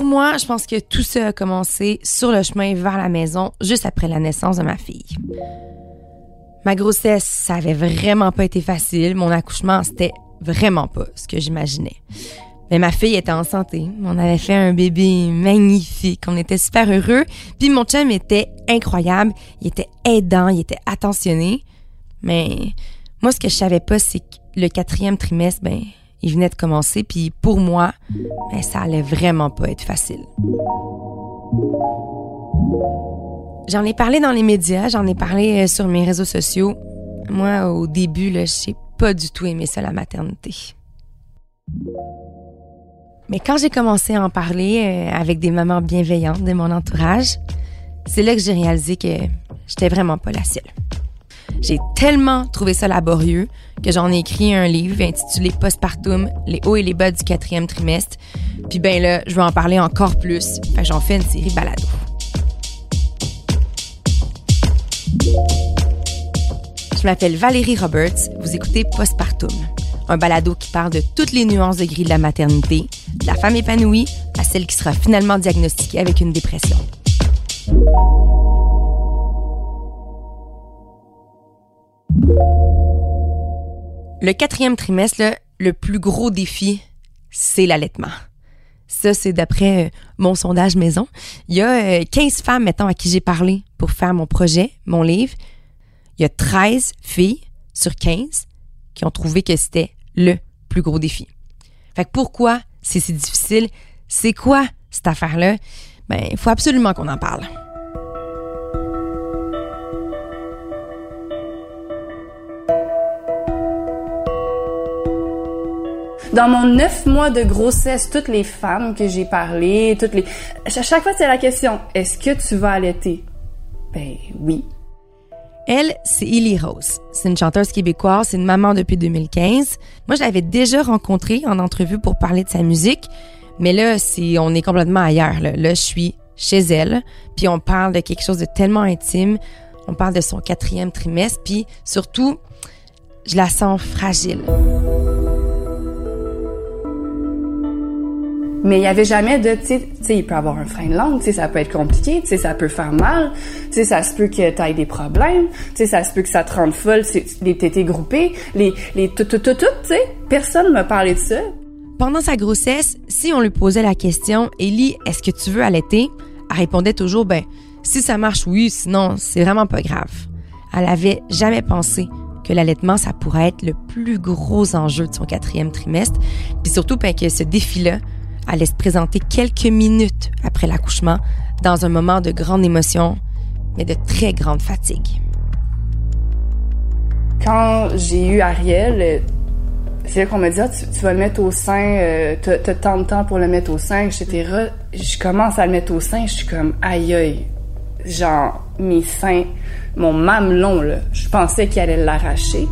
Pour moi, je pense que tout ça a commencé sur le chemin vers la maison juste après la naissance de ma fille. Ma grossesse, ça avait vraiment pas été facile. Mon accouchement, c'était vraiment pas ce que j'imaginais. Mais ma fille était en santé. On avait fait un bébé magnifique. On était super heureux. Puis mon chum était incroyable. Il était aidant, il était attentionné. Mais moi, ce que je savais pas, c'est que le quatrième trimestre, ben, il venait de commencer. Puis pour moi, ben, ça allait vraiment pas être facile. J'en ai parlé dans les médias, j'en ai parlé euh, sur mes réseaux sociaux. Moi, au début, là, j'ai pas du tout aimé ça, la maternité. Mais quand j'ai commencé à en parler euh, avec des mamans bienveillantes de mon entourage, c'est là que j'ai réalisé que j'étais vraiment pas la seule. J'ai tellement trouvé ça laborieux que j'en ai écrit un livre intitulé Postpartum, les hauts et les bas du quatrième trimestre. Puis ben là, je vais en parler encore plus. J'en fais une série balado. Je m'appelle Valérie Roberts. Vous écoutez Postpartum, un balado qui parle de toutes les nuances de gris de la maternité, de la femme épanouie à celle qui sera finalement diagnostiquée avec une dépression. Le quatrième trimestre, le plus gros défi, c'est l'allaitement. Ça, c'est d'après euh, mon sondage maison. Il y a 15 euh, femmes, mettons, à qui j'ai parlé pour faire mon projet, mon livre. Il y a 13 filles sur 15 qui ont trouvé que c'était le plus gros défi. Fait que pourquoi c'est si difficile? C'est quoi cette affaire-là? Ben, il faut absolument qu'on en parle. Dans mon neuf mois de grossesse, toutes les femmes que j'ai parlé, toutes les, à chaque fois c'est la question, est-ce que tu vas allaiter? Ben oui. Elle, c'est Ellie Rose. C'est une chanteuse québécoise, c'est une maman depuis 2015. Moi, je l'avais déjà rencontrée en entrevue pour parler de sa musique, mais là, c'est, on est complètement ailleurs. Là, je suis chez elle, puis on parle de quelque chose de tellement intime. On parle de son quatrième trimestre, puis surtout, je la sens fragile. Mais il y avait jamais de, tu sais, il peut avoir un frein de langue, tu sais, ça peut être compliqué, tu sais, ça peut faire mal, tu sais, ça se peut que tu aies des problèmes, tu sais, ça se peut que ça te rende folle, les tétés groupés, les, les tout, tout, tout, tout, tu sais. Personne m'a parlé de ça. Pendant sa grossesse, si on lui posait la question, Ellie, est-ce que tu veux allaiter? Elle répondait toujours, ben, si ça marche, oui, sinon, c'est vraiment pas grave. Elle avait jamais pensé que l'allaitement, ça pourrait être le plus gros enjeu de son quatrième trimestre, puis surtout, ben, que ce défi-là, allait se présenter quelques minutes après l'accouchement dans un moment de grande émotion, mais de très grande fatigue. Quand j'ai eu Ariel, c'est là qu'on m'a dit, ah, tu, vas le mettre au sein, euh, tu as tant de temps pour le mettre au sein, etc. Je commence à le mettre au sein, je suis comme, aïe aïe. Genre, mes seins, mon mamelon, là, je pensais qu'il allait l'arracher.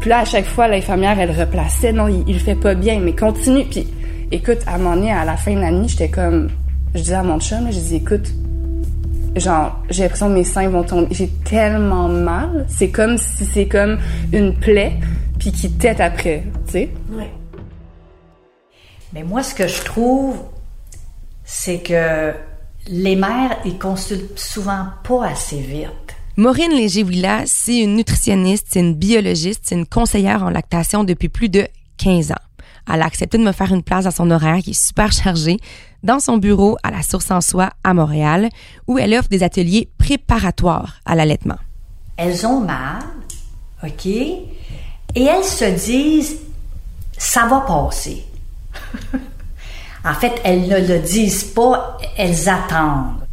Puis là, à chaque fois, l'infirmière, elle replaçait, non, il, il fait pas bien, mais continue. Puis Écoute, à un moment donné, à la fin de la nuit, j'étais comme. Je disais à mon chum, je dis, écoute, genre, j'ai l'impression que mes seins vont tomber. J'ai tellement mal. C'est comme si c'est comme une plaie, puis qui tête après, tu sais. Oui. Mais moi, ce que je trouve, c'est que les mères, ils consultent souvent pas assez vite. Maureen Léger-Villa, c'est une nutritionniste, c'est une biologiste, c'est une conseillère en lactation depuis plus de 15 ans. Elle a accepté de me faire une place dans son horaire qui est super chargé dans son bureau à la Source en Soi à Montréal où elle offre des ateliers préparatoires à l'allaitement. Elles ont mal, OK? Et elles se disent ça va passer. en fait, elles ne le disent pas, elles attendent.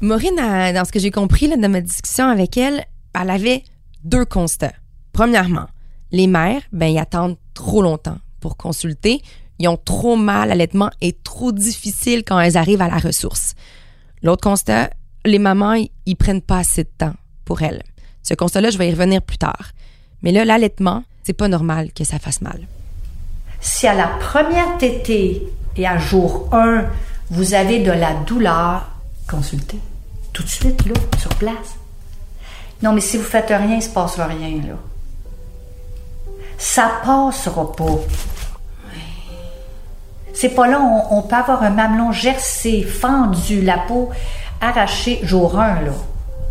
Maureen, dans ce que j'ai compris là, de ma discussion avec elle, elle avait deux constats. Premièrement, les mères, ben, ils attendent trop longtemps pour consulter, ils ont trop mal, l'allaitement est trop difficile quand elles arrivent à la ressource. L'autre constat, les mamans, ils prennent pas assez de temps pour elles. Ce constat-là, je vais y revenir plus tard. Mais là, l'allaitement, c'est pas normal que ça fasse mal. Si à la première tétée et à jour 1, vous avez de la douleur, consultez. Tout de suite, là, sur place. Non, mais si vous faites rien, il se passera rien, là. Ça passera pas. C'est pas là, on, peut avoir un mamelon gercé, fendu, la peau arrachée jour 1, là.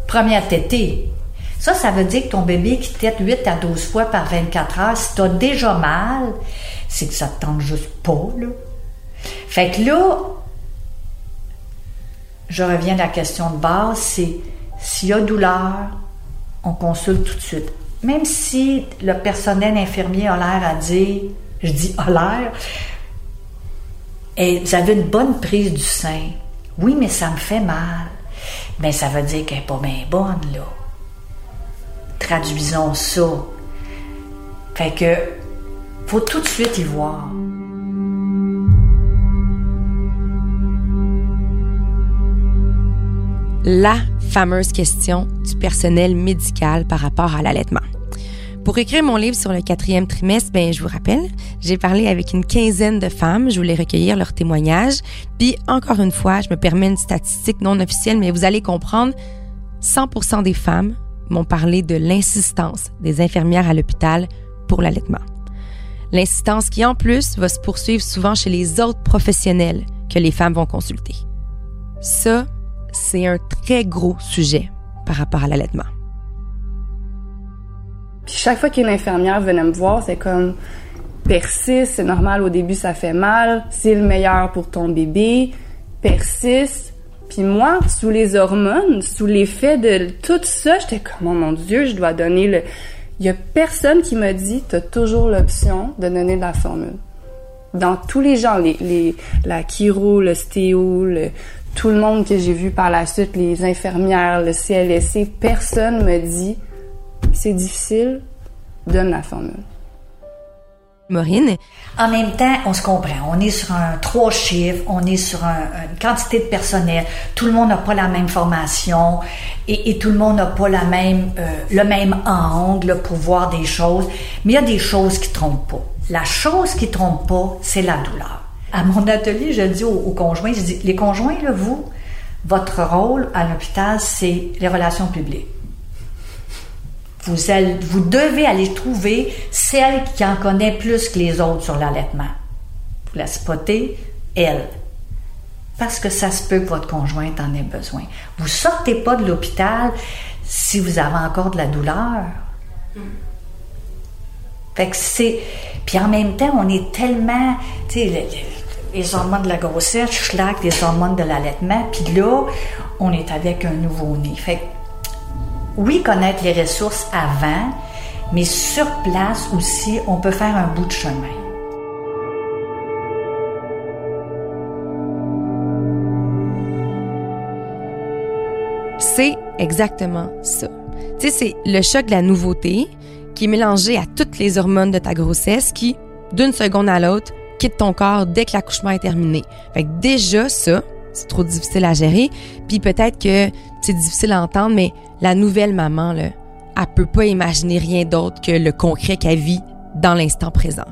Première tétée. Ça, ça veut dire que ton bébé qui tète 8 à 12 fois par 24 heures, si t'as déjà mal, c'est que ça te tente juste pas, là. Fait que là, je reviens à la question de base, c'est s'il y a douleur, on consulte tout de suite. Même si le personnel infirmier a l'air à dire, je dis a l'air, et vous avez une bonne prise du sein. Oui, mais ça me fait mal. Mais ça veut dire qu'elle n'est pas bien bonne, là. Traduisons ça. Fait que, faut tout de suite y voir. La fameuse question du personnel médical par rapport à l'allaitement. Pour écrire mon livre sur le quatrième trimestre, ben, je vous rappelle, j'ai parlé avec une quinzaine de femmes. Je voulais recueillir leurs témoignages. Puis, encore une fois, je me permets une statistique non officielle, mais vous allez comprendre, 100% des femmes m'ont parlé de l'insistance des infirmières à l'hôpital pour l'allaitement. L'insistance qui, en plus, va se poursuivre souvent chez les autres professionnels que les femmes vont consulter. Ça, c'est un très gros sujet par rapport à l'allaitement. Puis chaque fois qu'une infirmière venait me voir, c'est comme persiste, c'est normal au début ça fait mal, c'est le meilleur pour ton bébé, persiste. Puis moi, sous les hormones, sous l'effet de tout ça, j'étais comme oh mon dieu, je dois donner le il y a personne qui m'a dit tu as toujours l'option de donner de la formule. Dans tous les gens, les, les la chiro, le stéo, le, tout le monde que j'ai vu par la suite, les infirmières, le CLSC, personne me dit c'est difficile, donne la formule. Maureen? En même temps, on se comprend. On est sur un trois chiffres, on est sur un, une quantité de personnel. Tout le monde n'a pas la même formation et, et tout le monde n'a pas la même, euh, le même angle pour voir des choses. Mais il y a des choses qui trompent pas. La chose qui trompe pas, c'est la douleur. À mon atelier, je dis aux, conjoints, je dis, les conjoints, là, vous, votre rôle à l'hôpital, c'est les relations publiques. Vous, allez- vous devez aller trouver celle qui en connaît plus que les autres sur l'allaitement. Vous la spotter, elle. Parce que ça se peut que votre conjointe en ait besoin. Vous sortez pas de l'hôpital si vous avez encore de la douleur. Fait que c'est. Puis en même temps, on est tellement. Tu sais, les hormones de la grossesse, schlack, les hormones de l'allaitement. Puis là, on est avec un nouveau-né. Fait oui, connaître les ressources avant, mais sur place aussi, on peut faire un bout de chemin. C'est exactement ça. Tu sais, c'est le choc de la nouveauté qui est mélangé à toutes les hormones de ta grossesse qui, d'une seconde à l'autre, quitte ton corps dès que l'accouchement est terminé. Fait que déjà, ça, c'est trop difficile à gérer. Puis peut-être que c'est difficile à entendre, mais la nouvelle maman, là, elle peut pas imaginer rien d'autre que le concret qu'elle vit dans l'instant présent.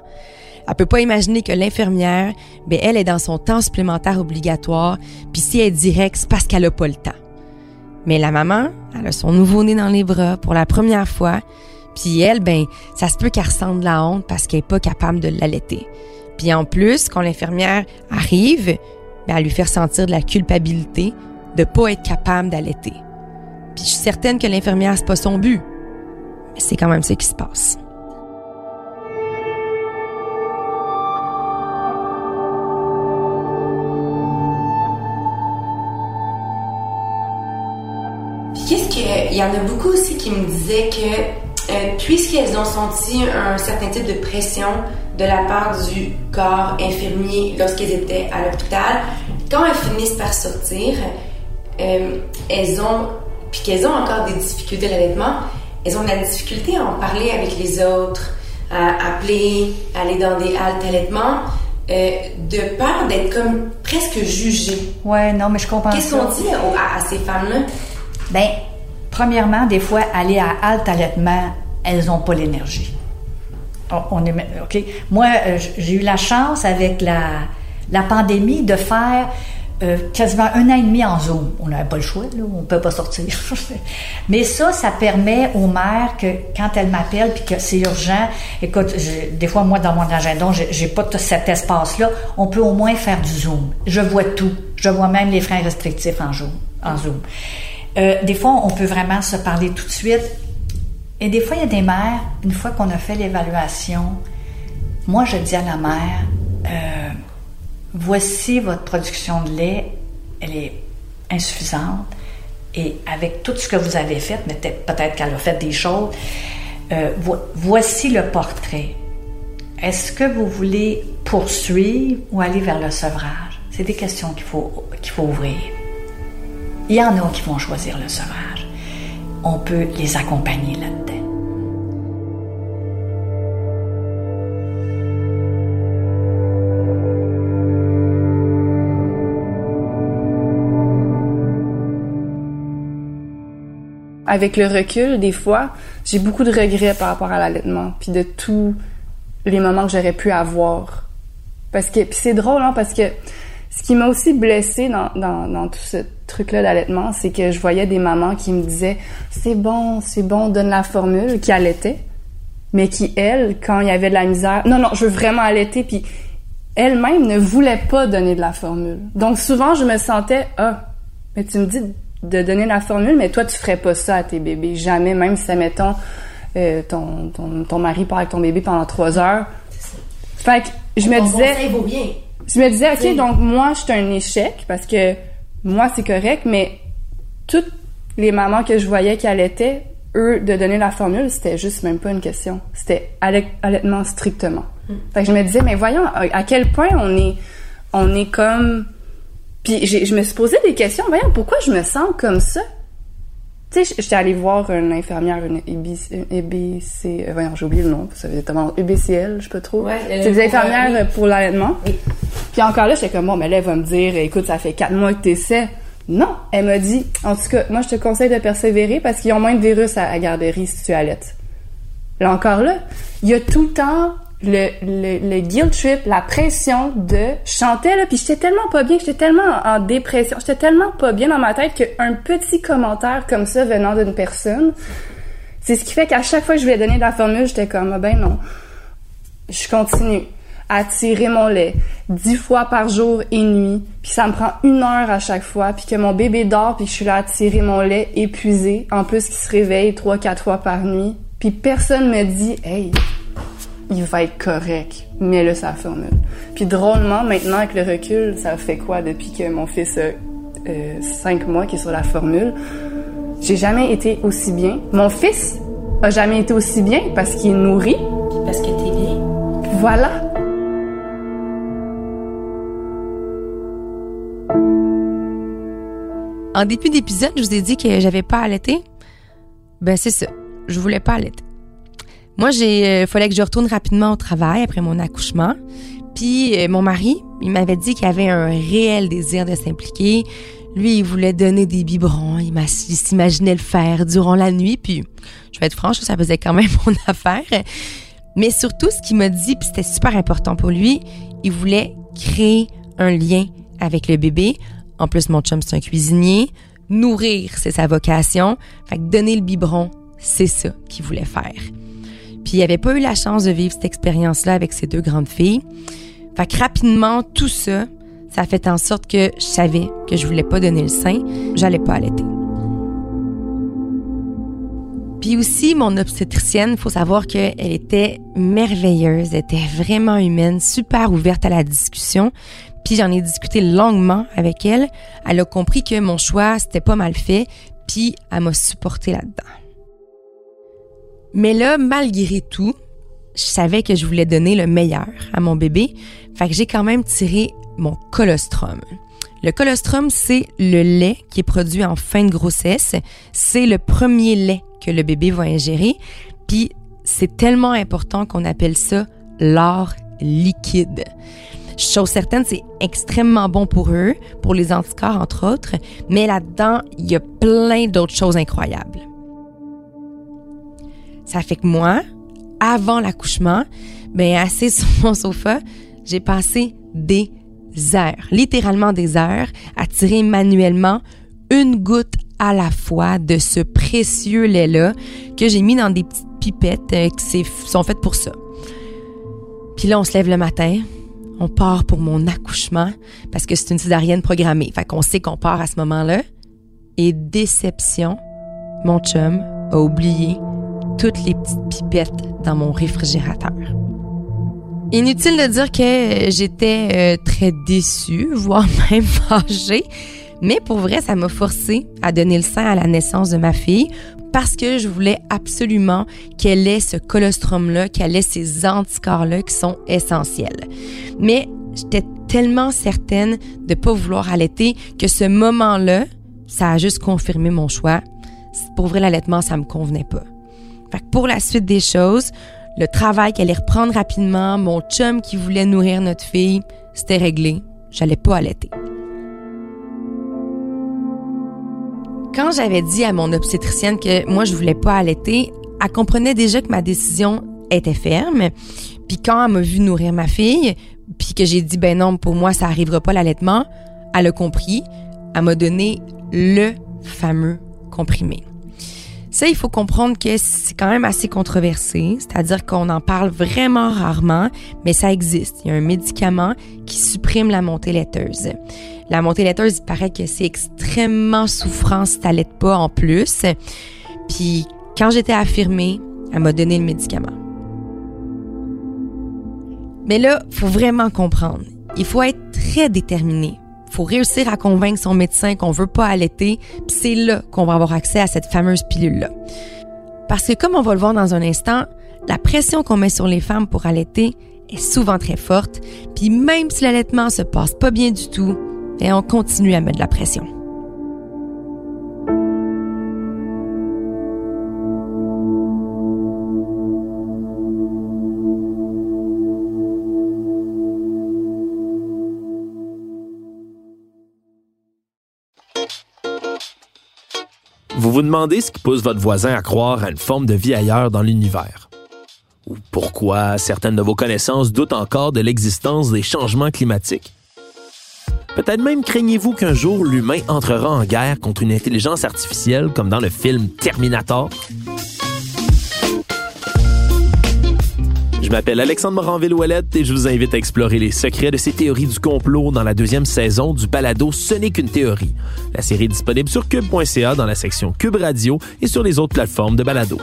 Elle peut pas imaginer que l'infirmière, ben elle est dans son temps supplémentaire obligatoire, puis si elle est directe, c'est parce qu'elle a pas le temps. Mais la maman, elle a son nouveau-né dans les bras pour la première fois. Puis elle, ben, ça se peut qu'elle ressente de la honte parce qu'elle est pas capable de l'allaiter. Puis en plus, quand l'infirmière arrive, ben, elle lui fait ressentir de la culpabilité de pas être capable d'allaiter. Puis je suis certaine que l'infirmière, c'est pas son but. Mais c'est quand même ce qui se passe. Qu'est-ce que. Il y en a beaucoup aussi qui me disaient que, euh, puisqu'elles ont senti un certain type de pression de la part du corps infirmier lorsqu'elles étaient à l'hôpital, quand elles finissent par sortir, euh, elles ont. Puis qu'elles ont encore des difficultés d'allaitement, elles ont de la difficulté à en parler avec les autres, à appeler, à aller dans des haltes d'allaitement, euh, de peur d'être comme presque jugées. Ouais, non, mais je comprends Qu'est-ce qu'on dit à, à ces femmes-là? Ben, premièrement, des fois, aller à halte allaitement, elles n'ont pas l'énergie. On, on est, OK? Moi, euh, j'ai eu la chance avec la, la pandémie de faire euh, quasiment un an et demi en Zoom. On n'avait pas le choix, là, on peut pas sortir. Mais ça, ça permet aux mères que quand elles m'appellent puis que c'est urgent, écoute, des fois moi dans mon agenda, j'ai pas cet espace-là, on peut au moins faire du Zoom. Je vois tout. Je vois même les freins restrictifs en Zoom. En zoom. Euh, des fois, on peut vraiment se parler tout de suite. Et des fois, il y a des mères, une fois qu'on a fait l'évaluation, moi, je dis à la mère, euh, voici votre production de lait, elle est insuffisante. Et avec tout ce que vous avez fait, mais peut-être qu'elle a fait des choses, euh, voici le portrait. Est-ce que vous voulez poursuivre ou aller vers le sevrage? C'est des questions qu'il faut, qu'il faut ouvrir. Il y en a qui vont choisir le sevrage. On peut les accompagner là-dedans. Avec le recul, des fois, j'ai beaucoup de regrets par rapport à l'allaitement, puis de tous les moments que j'aurais pu avoir. Parce que, puis c'est drôle, hein, parce que ce qui m'a aussi blessée dans, dans, dans tout ce truc-là d'allaitement, c'est que je voyais des mamans qui me disaient c'est bon, c'est bon, donne la formule, qui allaitaient, mais qui elles, quand il y avait de la misère, non non, je veux vraiment allaiter, puis elles-mêmes ne voulaient pas donner de la formule. Donc souvent je me sentais ah, mais tu me dis de donner la formule, mais toi, tu ferais pas ça à tes bébés. Jamais, même si, mettons, euh, ton, ton, ton, mari part avec ton bébé pendant trois heures. Fait que je me disais... Je me disais, OK, donc moi, je suis un échec parce que moi, c'est correct, mais toutes les mamans que je voyais qui allaitaient, eux, de donner la formule, c'était juste même pas une question. C'était allaitement strictement. Mm. Fait que je me disais, mais voyons à quel point on est, on est comme puis je me suis posé des questions. Voyons, pourquoi je me sens comme ça? Tu sais, j'étais allée voir une infirmière, une EBC, euh, voyons, j'ai oublié le nom, ça veut dire EBCL, je sais pas trop. Ouais, c'est des infirmières pour l'allaitement. Puis encore là, j'étais comme, bon, mais là, elle va me dire, écoute, ça fait quatre mois que t'essaies. Non, elle m'a dit, en tout cas, moi, je te conseille de persévérer parce qu'ils ont moins de virus à, à garderie si tu allaites. Là encore là, il y a tout le temps le, le, le, guilt trip, la pression de chanter là, puis j'étais tellement pas bien, j'étais tellement en, dépression, j'étais tellement pas bien dans ma tête qu'un petit commentaire comme ça venant d'une personne, c'est ce qui fait qu'à chaque fois que je voulais donner de la formule, j'étais comme ah ben non, je continue à tirer mon lait dix fois par jour et nuit, puis ça me prend une heure à chaque fois, puis que mon bébé dort, puis que je suis là à tirer mon lait épuisé, en plus qu'il se réveille trois quatre fois par nuit, puis personne me dit hey il va être correct. Mais là, ça formule. Puis drôlement, maintenant, avec le recul, ça fait quoi depuis que mon fils a euh, cinq mois qui est sur la formule? J'ai jamais été aussi bien. Mon fils a jamais été aussi bien parce qu'il est nourri. Parce que t'es bien. Voilà. En début d'épisode, je vous ai dit que j'avais pas allaité. Ben c'est ça. Je voulais pas allaiter. Moi, j'ai euh, fallait que je retourne rapidement au travail après mon accouchement. Puis euh, mon mari, il m'avait dit qu'il avait un réel désir de s'impliquer. Lui, il voulait donner des biberons. Il, s'imaginait le faire durant la nuit. Puis, je vais être franche, ça faisait quand même mon affaire. Mais surtout, ce qu'il m'a dit, puis c'était super important pour lui, il voulait créer un lien avec le bébé. En plus, mon chum, c'est un cuisinier. Nourrir, c'est sa vocation. Fait que donner le biberon, c'est ça qu'il voulait faire. Puis il avait pas eu la chance de vivre cette expérience-là avec ses deux grandes filles. Fait que rapidement, tout ça, ça a fait en sorte que je savais que je voulais pas donner le sein, j'allais pas allaiter. Puis aussi, mon obstétricienne, faut savoir qu'elle était merveilleuse, elle était vraiment humaine, super ouverte à la discussion. Puis j'en ai discuté longuement avec elle. Elle a compris que mon choix, c'était pas mal fait, puis elle m'a supporté là-dedans. Mais là, malgré tout, je savais que je voulais donner le meilleur à mon bébé. Fait que j'ai quand même tiré mon colostrum. Le colostrum, c'est le lait qui est produit en fin de grossesse. C'est le premier lait que le bébé va ingérer. Puis c'est tellement important qu'on appelle ça l'or liquide. Chose certaine, c'est extrêmement bon pour eux, pour les anticorps entre autres, mais là-dedans, il y a plein d'autres choses incroyables. Ça fait que moi, avant l'accouchement, ben assis sur mon sofa, j'ai passé des heures, littéralement des heures, à tirer manuellement une goutte à la fois de ce précieux lait-là que j'ai mis dans des petites pipettes euh, qui sont faites pour ça. Puis là, on se lève le matin, on part pour mon accouchement parce que c'est une césarienne programmée. Fait qu'on sait qu'on part à ce moment-là. Et déception, mon chum a oublié toutes les petites pipettes dans mon réfrigérateur. Inutile de dire que j'étais euh, très déçue, voire même fâchée, mais pour vrai, ça m'a forcé à donner le sein à la naissance de ma fille parce que je voulais absolument qu'elle ait ce colostrum-là, qu'elle ait ces anticorps-là qui sont essentiels. Mais j'étais tellement certaine de pas vouloir allaiter que ce moment-là, ça a juste confirmé mon choix. Pour vrai, l'allaitement, ça me convenait pas. Fait que pour la suite des choses, le travail qu'elle allait reprendre rapidement, mon chum qui voulait nourrir notre fille, c'était réglé. J'allais pas allaiter. Quand j'avais dit à mon obstétricienne que moi je voulais pas allaiter, elle comprenait déjà que ma décision était ferme. Puis quand elle m'a vu nourrir ma fille, puis que j'ai dit ben non, pour moi ça arrivera pas l'allaitement, elle a compris. Elle m'a donné le fameux comprimé. Ça, il faut comprendre que c'est quand même assez controversé, c'est-à-dire qu'on en parle vraiment rarement, mais ça existe. Il y a un médicament qui supprime la montée laiteuse. La montée laiteuse, il paraît que c'est extrêmement souffrant si t'allaites pas en plus. Puis quand j'étais affirmée, elle m'a donné le médicament. Mais là, faut vraiment comprendre. Il faut être très déterminé faut réussir à convaincre son médecin qu'on veut pas allaiter, puis c'est là qu'on va avoir accès à cette fameuse pilule-là. Parce que comme on va le voir dans un instant, la pression qu'on met sur les femmes pour allaiter est souvent très forte, puis même si l'allaitement se passe pas bien du tout, et on continue à mettre de la pression. Vous demandez ce qui pousse votre voisin à croire à une forme de vie ailleurs dans l'univers. Ou pourquoi certaines de vos connaissances doutent encore de l'existence des changements climatiques? Peut-être même craignez-vous qu'un jour l'humain entrera en guerre contre une intelligence artificielle comme dans le film Terminator? Je m'appelle Alexandre Moranville-Ouellette et je vous invite à explorer les secrets de ces théories du complot dans la deuxième saison du balado Ce n'est qu'une théorie. La série est disponible sur cube.ca dans la section Cube Radio et sur les autres plateformes de balado.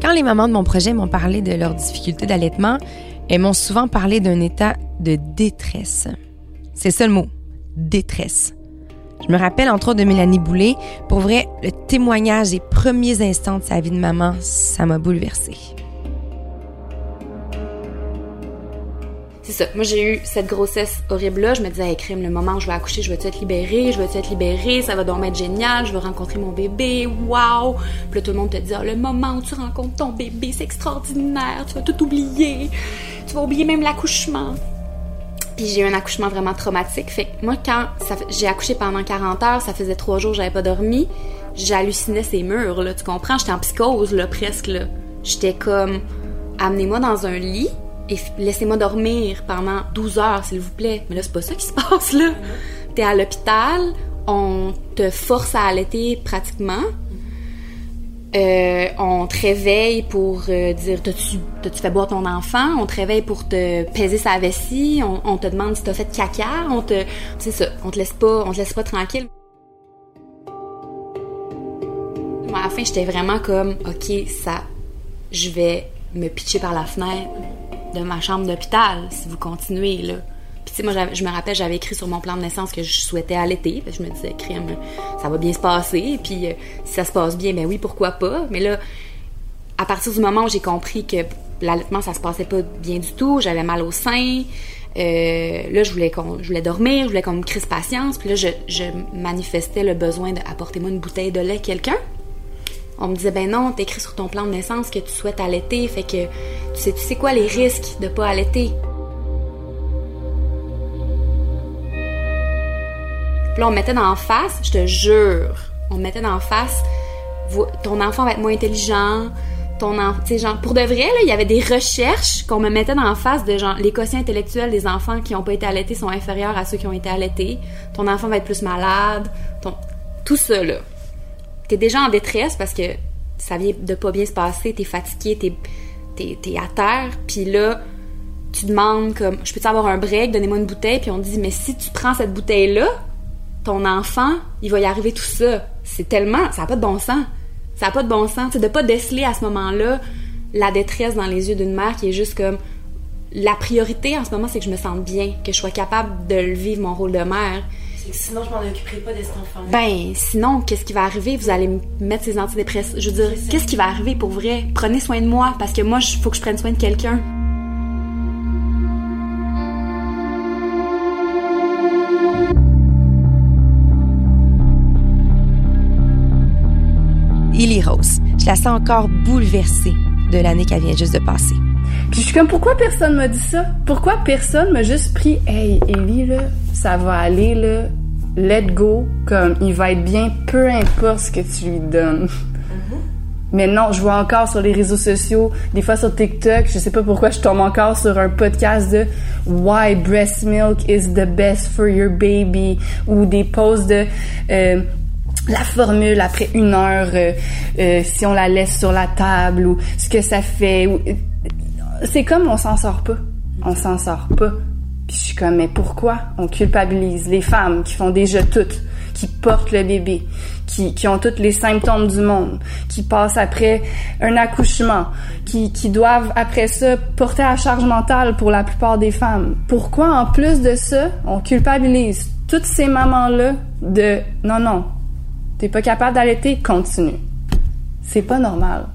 Quand les mamans de mon projet m'ont parlé de leurs difficultés d'allaitement, elles m'ont souvent parlé d'un état de détresse. C'est ça le mot, détresse. Je me rappelle entre autres de Mélanie Boulay. Pour vrai, le témoignage des premiers instants de sa vie de maman, ça m'a bouleversée. C'est ça. Moi, j'ai eu cette grossesse horrible-là. Je me disais, hey, le moment où je vais accoucher, je vais être libérée, je vais être libérée, ça va donc être génial, je vais rencontrer mon bébé, waouh! Puis là, tout le monde te dit, ah, le moment où tu rencontres ton bébé, c'est extraordinaire, tu vas tout oublier, tu vas oublier même l'accouchement. J'ai eu un accouchement vraiment traumatique. Fait que moi, quand j'ai accouché pendant 40 heures, ça faisait trois jours, j'avais pas dormi, j'hallucinais ces murs, là, tu comprends? J'étais en psychose, là, presque, là. J'étais comme, amenez-moi dans un lit et laissez-moi dormir pendant 12 heures, s'il vous plaît. Mais là, c'est pas ça qui se passe, là. T'es à l'hôpital, on te force à allaiter pratiquement. Euh, on te réveille pour euh, dire t'as-tu, fait boire ton enfant, on te réveille pour te peser sa vessie, on, te demande si t'as fait caca, on te. Ça, on te laisse pas, on te laisse pas tranquille. Moi, à la fin, j'étais vraiment comme OK, ça. Je vais me pitcher par la fenêtre de ma chambre d'hôpital si vous continuez, là. Puis, tu sais, moi, je me rappelle, j'avais écrit sur mon plan de naissance que je souhaitais allaiter. je me disais, crème, ça va bien se passer. Puis, euh, si ça se passe bien, ben oui, pourquoi pas. Mais là, à partir du moment où j'ai compris que l'allaitement, ça se passait pas bien du tout, j'avais mal au sein. Euh, là, je voulais, je voulais dormir, je voulais qu'on me crisse patience. Puis là, je, manifestais le besoin d'apporter-moi une bouteille de lait quelqu'un. On me disait, ben non, t'écris sur ton plan de naissance que tu souhaites allaiter, fait que tu sais, tu sais quoi les risques de pas allaiter? Puis là, on mettait dans face, je te jure, on me mettait d'en face, ton enfant va être moins intelligent, ton enfant, genre, pour de vrai, là, il y avait des recherches qu'on me mettait d'en face de genre, les quotients intellectuels des enfants qui n'ont pas été allaités sont inférieurs à ceux qui ont été allaités, ton enfant va être plus malade, ton, tout ça, là. T'es déjà en détresse parce que ça vient de pas bien se passer, t'es fatigué, t'es, t'es, à terre, puis là, tu demandes comme, je peux-tu avoir un break, donnez-moi une bouteille, puis on dit, mais si tu prends cette bouteille-là, ton enfant, il va y arriver tout ça. C'est tellement, ça n'a pas de bon sens. Ça n'a pas de bon sens. C'est de pas déceler à ce moment-là la détresse dans les yeux d'une mère qui est juste comme, la priorité en ce moment, c'est que je me sente bien, que je sois capable de le vivre mon rôle de mère. Sinon, je m'en occuperai pas de cet enfant. Ben, sinon, qu'est-ce qui va arriver? Vous allez mettre ces antidépresseurs. Je veux dire, qu'est-ce qui va arriver pour vrai? Prenez soin de moi, parce que moi, il faut que je prenne soin de quelqu'un. Illy Rose. Je la sens encore bouleversée de l'année qu'elle vient juste de passer. Puis je suis comme, pourquoi personne m'a dit ça? Pourquoi personne m'a juste pris, hey, Ellie, là, ça va aller, là, let go, comme, il va être bien, peu importe ce que tu lui donnes. Mm-hmm. Mais non, je vois encore sur les réseaux sociaux, des fois sur TikTok, je sais pas pourquoi je tombe encore sur un podcast de Why breast milk is the best for your baby ou des posts de euh, la formule après une heure euh, euh, si on la laisse sur la table ou ce que ça fait. C'est comme on s'en sort pas. On s'en sort pas. Puis je suis comme mais pourquoi on culpabilise les femmes qui font déjà toutes, qui portent le bébé, qui, qui ont tous les symptômes du monde, qui passent après un accouchement, qui, qui doivent après ça porter la charge mentale pour la plupart des femmes? Pourquoi en plus de ça, on culpabilise toutes ces mamans-là de non non, t'es pas capable d'allaiter, continue. C'est pas normal.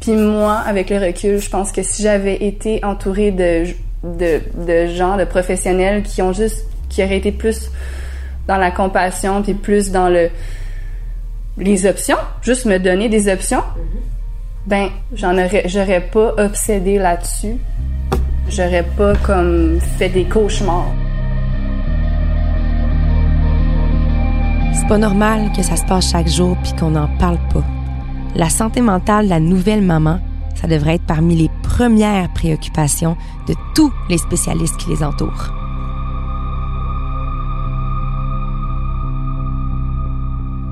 Puis moi, avec le recul, je pense que si j'avais été entourée de, de, de gens, de professionnels qui ont juste, qui auraient été plus dans la compassion, puis plus dans le les options, juste me donner des options, ben j'en aurais, j'aurais pas obsédé là-dessus, j'aurais pas comme fait des cauchemars. C'est pas normal que ça se passe chaque jour puis qu'on n'en parle pas. La santé mentale de la nouvelle maman, ça devrait être parmi les premières préoccupations de tous les spécialistes qui les entourent.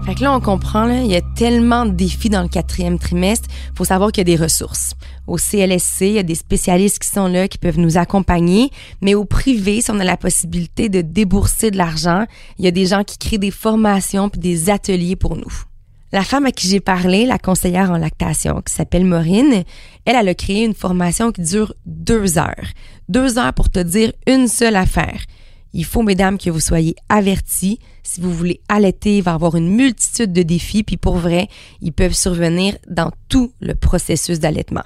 Fait que là, on comprend, là, il y a tellement de défis dans le quatrième trimestre. faut savoir qu'il y a des ressources. Au CLSC, il y a des spécialistes qui sont là, qui peuvent nous accompagner. Mais au privé, si on a la possibilité de débourser de l'argent, il y a des gens qui créent des formations puis des ateliers pour nous. La femme à qui j'ai parlé, la conseillère en lactation, qui s'appelle Maureen, elle, elle a créé une formation qui dure deux heures. Deux heures pour te dire une seule affaire. Il faut, mesdames, que vous soyez avertis. Si vous voulez allaiter, il va y avoir une multitude de défis, puis pour vrai, ils peuvent survenir dans tout le processus d'allaitement.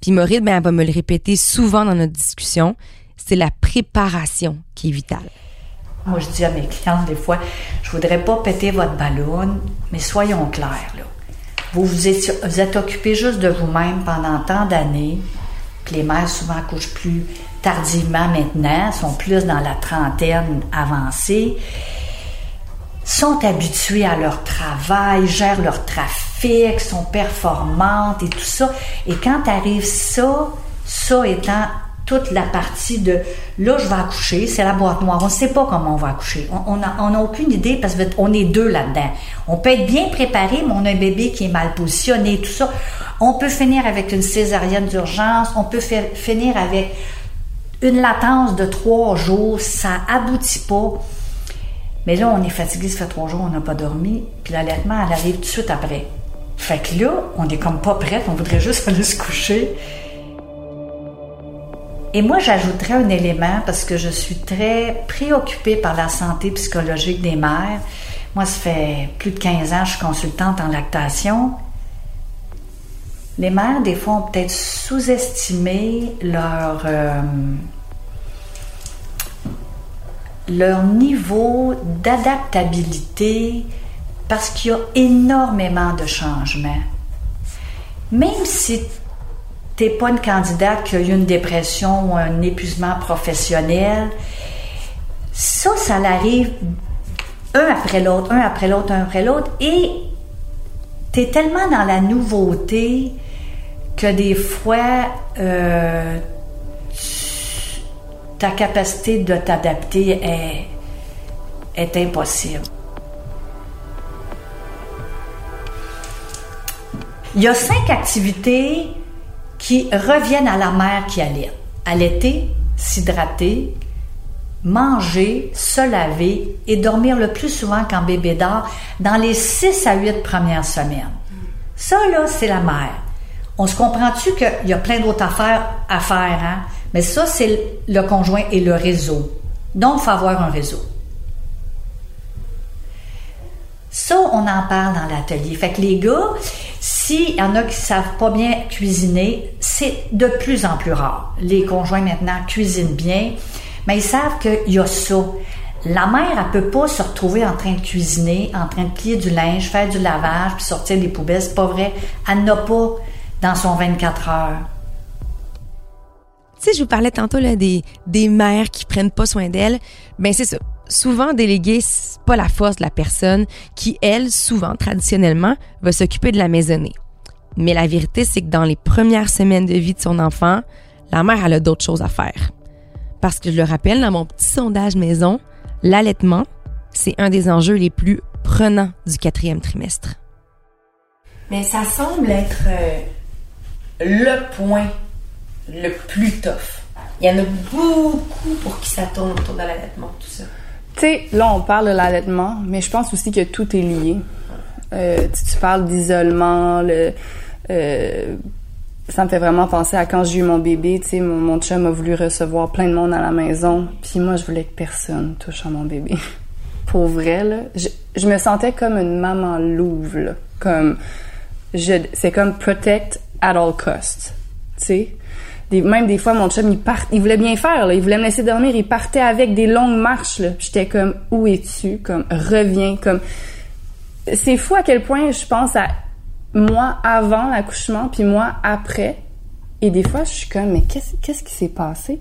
Puis Maureen, ben, elle va me le répéter souvent dans notre discussion, c'est la préparation qui est vitale. Moi, je dis à mes clientes des fois, je voudrais pas péter votre ballon, mais soyons clairs, là. Vous vous vous êtes occupé juste de vous-même pendant tant d'années, puis les mères souvent couchent plus tardivement maintenant, sont plus dans la trentaine avancée, sont habituées à leur travail, gèrent leur trafic, sont performantes et tout ça. Et quand arrive ça, ça étant toute la partie de là, je vais accoucher, c'est la boîte noire. On ne sait pas comment on va accoucher. On n'a aucune idée parce qu'on est deux là-dedans. On peut être bien préparé, mais on a un bébé qui est mal positionné, tout ça. On peut finir avec une césarienne d'urgence, on peut finir avec une latence de trois jours, ça aboutit pas. Mais là, on est fatigué, ça fait trois jours, on n'a pas dormi, puis l'allaitement, elle arrive tout de suite après. Fait que là, on est comme pas prête, on voudrait juste aller se coucher. Et moi, j'ajouterais un élément parce que je suis très préoccupée par la santé psychologique des mères. Moi, ça fait plus de 15 ans que je suis consultante en lactation. Les mères, des fois, ont peut-être sous-estimé leur, euh, leur niveau d'adaptabilité parce qu'il y a énormément de changements. Même si tu n'es pas une candidate qui a eu une dépression ou un épuisement professionnel, ça, ça l'arrive un après l'autre, un après l'autre, un après l'autre, et tu es tellement dans la nouveauté que des fois, euh, ta capacité de t'adapter est impossible. Il y a cinq activités qui reviennent à la mère qui allait. Allaiter, s'hydrater, manger, se laver et dormir le plus souvent quand bébé dort dans les 6 à 8 premières semaines. Ça, là, c'est la mère. On se comprend-tu qu'il y a plein d'autres affaires à faire, hein? Mais ça, c'est le conjoint et le réseau. Donc, il faut avoir un réseau. Ça, on en parle dans l'atelier. Fait que les gars, s'il y en a qui savent pas bien cuisiner, c'est de plus en plus rare. Les conjoints maintenant cuisinent bien, mais ils savent qu'il y a ça. La mère, elle peut pas se retrouver en train de cuisiner, en train de plier du linge, faire du lavage, puis sortir des poubelles. C'est pas vrai. Elle n'a pas dans son 24 heures. Tu sais, je vous parlais tantôt des, des mères qui prennent pas soin d'elles. Ben c'est ça. Souvent, déléguer, pas la force de la personne qui, elle, souvent, traditionnellement, va s'occuper de la maisonnée. Mais la vérité, c'est que dans les premières semaines de vie de son enfant, la mère, elle a d'autres choses à faire. Parce que je le rappelle, dans mon petit sondage maison, l'allaitement, c'est un des enjeux les plus prenants du quatrième trimestre. Mais ça semble être euh, le point le plus tough. Il y en a beaucoup pour qui ça tourne autour de l'allaitement, tout ça. Tu sais, là, on parle de l'allaitement, mais je pense aussi que tout est lié. Euh, tu, parles d'isolement, le... Euh, ça me fait vraiment penser à quand j'ai eu mon bébé, tu sais, mon, mon chum a voulu recevoir plein de monde à la maison, puis moi, je voulais que personne touche à mon bébé. Pour vrai, là, je, me sentais comme une maman louve, là. Comme, c'est comme protect at all costs, tu sais. Même des fois, mon chum, il part, il voulait bien faire, là, il voulait me laisser dormir, il partait avec des longues marches. J'étais comme, où es-tu? Comme, reviens, comme... C'est fou à quel point je pense à moi avant l'accouchement, puis moi après. Et des fois, je suis comme, mais qu'est-ce, qu'est-ce qui s'est passé?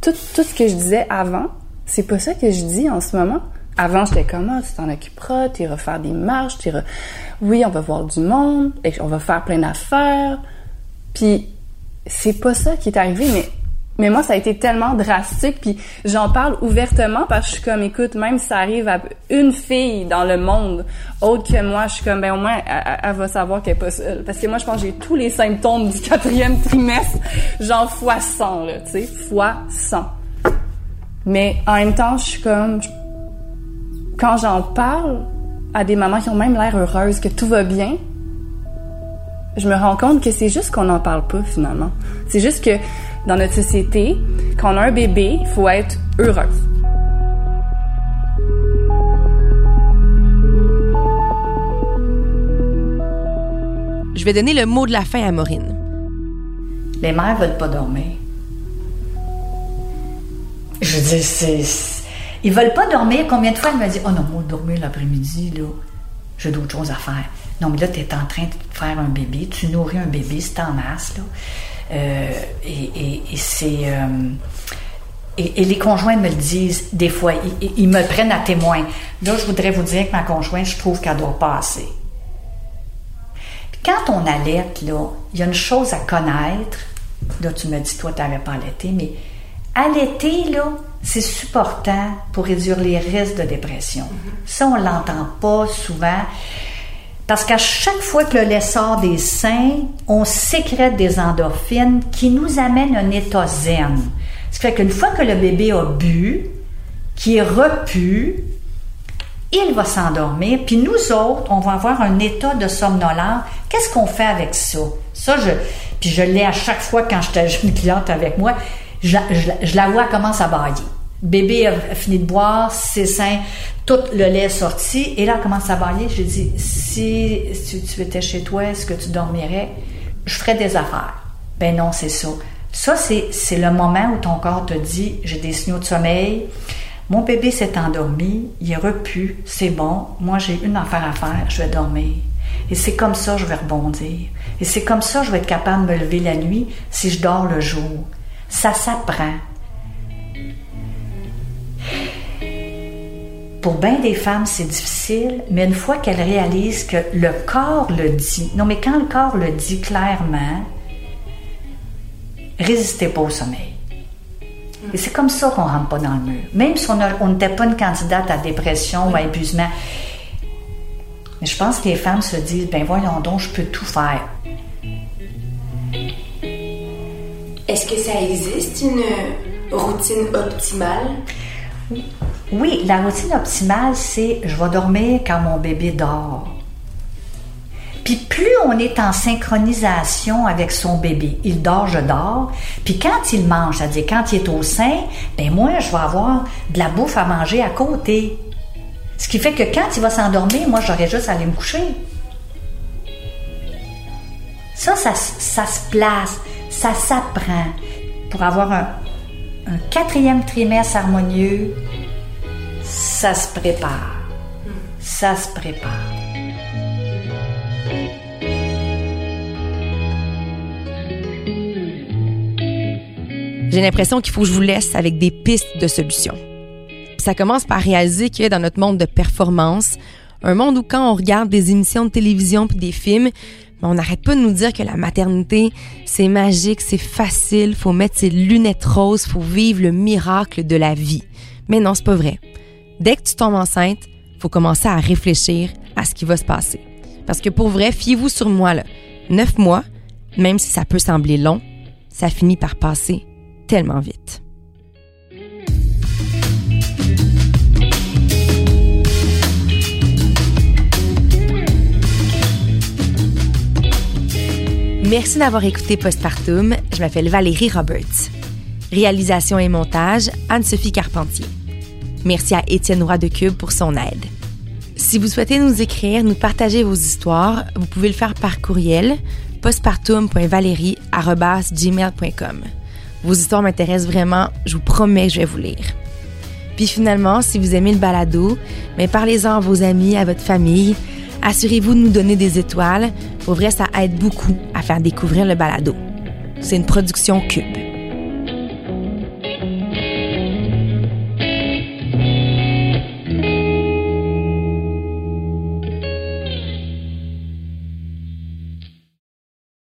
Tout, tout ce que je disais avant, c'est pas ça que je dis en ce moment. Avant, j'étais comme, ah, tu t'en occuperas, tu iras faire des marches, tu iras... Oui, on va voir du monde, on va faire plein d'affaires. Puis, c'est pas ça qui est arrivé, mais mais moi, ça a été tellement drastique, puis j'en parle ouvertement parce que je suis comme, écoute, même si ça arrive à une fille dans le monde autre que moi, je suis comme, ben au moins, elle, va savoir qu'elle est pas seule. Parce que moi, je pense que j'ai tous les symptômes du quatrième trimestre, genre fois 100, là, tu sais, fois 100. Mais en même temps, je suis comme, quand j'en parle à des mamans qui ont même l'air heureuses, que tout va bien, je me rends compte que c'est juste qu'on n'en parle pas finalement. C'est juste que dans notre société, quand on a un bébé, il faut être heureuse. Je vais donner le mot de la fin à Maureen. Les mères veulent pas dormir. Je veux dire, c'est. Ils veulent pas dormir. Combien de fois elle me dit Oh non, moi, dormir l'après-midi, là, j'ai d'autres choses à faire. Non, mais là, tu es en train de faire un bébé, tu nourris un bébé, c'est en masse, là. Euh, et c'est. euh, et, les conjoints me le disent des fois, ils, me prennent à témoin. Là, je voudrais vous dire que ma conjointe, je trouve qu'elle dort pas assez. Puis quand on allaite, là, il y a une chose à connaître. Là, tu me dis, toi, tu n'avais pas allaité, mais allaiter, là, c'est supportant pour réduire les risques de dépression. Ça, on l'entend pas souvent. Parce qu'à chaque fois que le lait sort des seins, on sécrète des endorphines qui nous amènent un état zen. Ce qui fait qu'une fois que le bébé a bu, qui est repu, il va s'endormir, puis nous autres, on va avoir un état de somnolence. Qu'est-ce qu'on fait avec ça? Ça, je, puis je l'ai à chaque fois quand j'étais j'ai une cliente avec moi, je, la- vois, commence à bailler. Bébé a, fini de boire, ses seins, tout le lait est sorti, et là, elle commence à bailler. Je dis, si, tu étais chez toi, est-ce que tu dormirais? Je ferais des affaires. Ben non, c'est ça. Ça, c'est c'est le moment où ton corps te dit, j'ai des signaux de sommeil, mon bébé s'est endormi, il est repu, c'est bon, moi j'ai une affaire à faire, je vais dormir. Et c'est comme ça je vais rebondir. Et c'est comme ça je vais être capable de me lever la nuit si je dors le jour. Ça s'apprend. pour bien des femmes, c'est difficile, mais une fois qu'elles réalisent que le corps le dit, non, mais quand le corps le dit clairement, résistez pas au sommeil. Et c'est comme ça qu'on rentre pas dans le mur. Même si on n'était pas une candidate à dépression ou à épuisement. Mais je pense que les femmes se disent, ben voyons donc, je peux tout faire. Est-ce que ça existe une routine optimale? Oui, la routine optimale, c'est je vais dormir quand mon bébé dort. Puis plus on est en synchronisation avec son bébé, il dort, je dors. Puis quand il mange, c'est-à-dire quand il est au sein, ben moi, je vais avoir de la bouffe à manger à côté. Ce qui fait que quand il va s'endormir, moi, j'aurais juste à aller me coucher. Ça, ça, ça se place, ça s'apprend pour avoir un, quatrième trimestre harmonieux. Ça se prépare. Ça se prépare. J'ai l'impression qu'il faut que je vous laisse avec des pistes de solutions. ça commence par réaliser que dans notre monde de performance, un monde où quand on regarde des émissions de télévision puis des films, on n'arrête pas de nous dire que la maternité, c'est magique, c'est facile, faut mettre ses lunettes roses, faut vivre le miracle de la vie. Mais non, c'est pas vrai. Dès que tu tombes enceinte, faut commencer à réfléchir à ce qui va se passer. Parce que pour vrai, fiez-vous sur moi, là. Neuf mois, même si ça peut sembler long, ça finit par passer tellement vite. Merci d'avoir écouté Postpartum. Je m'appelle Valérie Roberts. Réalisation et montage, Anne-Sophie Carpentier. Merci à Étienne Roy de Cube pour son aide. Si vous souhaitez nous écrire, nous partager vos histoires, vous pouvez le faire par courriel postpartum.valérie.gmail.com. Vos histoires m'intéressent vraiment, je vous promets que je vais vous lire. Puis finalement, si vous aimez le balado, mais parlez-en à vos amis, à votre famille. Assurez-vous de nous donner des étoiles. Pour ça aide beaucoup à faire découvrir le balado. C'est une production Cube.